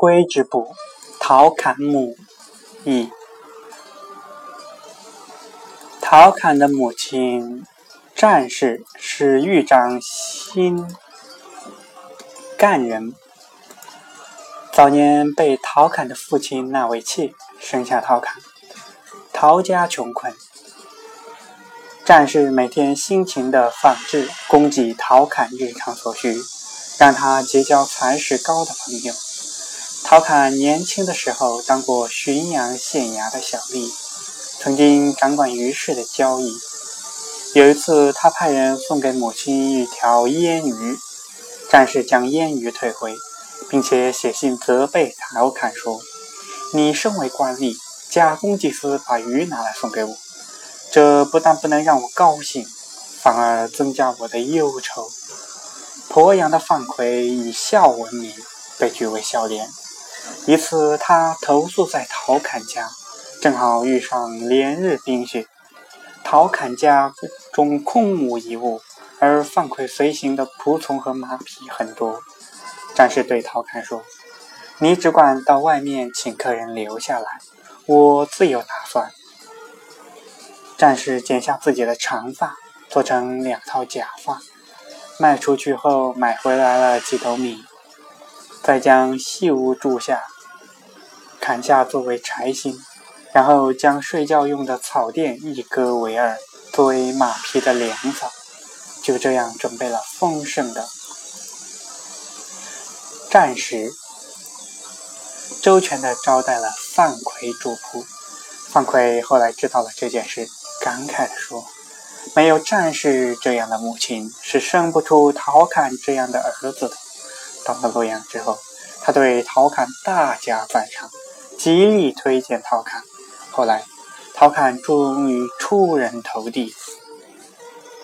归之部，陶侃母一。陶侃的母亲战氏是豫章新干人，早年被陶侃的父亲纳为妾，生下陶侃。陶家穷困，战士每天辛勤的纺织，供给陶侃日常所需，让他结交才识高的朋友。陶侃年轻的时候当过浔阳县衙的小吏，曾经掌管鱼市的交易。有一次，他派人送给母亲一条腌鱼，战士将腌鱼退回，并且写信责备陶侃说：“你身为官吏。”假公济私，把鱼拿来送给我，这不但不能让我高兴，反而增加我的忧愁。鄱阳的范奎以孝闻名，被举为孝廉。一次，他投宿在陶侃家，正好遇上连日冰雪，陶侃家中空无一物，而范奎随行的仆从和马匹很多。战士对陶侃说：“你只管到外面请客人留下来。”我自有打算。战士剪下自己的长发，做成两套假发，卖出去后买回来了几斗米，再将细屋住下，砍下作为柴薪，然后将睡觉用的草垫一割为二，作为马匹的粮草，就这样准备了丰盛的战食。周全的招待了范奎主仆。范奎后来知道了这件事，感慨地说：“没有战士这样的母亲，是生不出陶侃这样的儿子的。”到了洛阳之后，他对陶侃大加赞赏，极力推荐陶侃。后来，陶侃终于出人头地，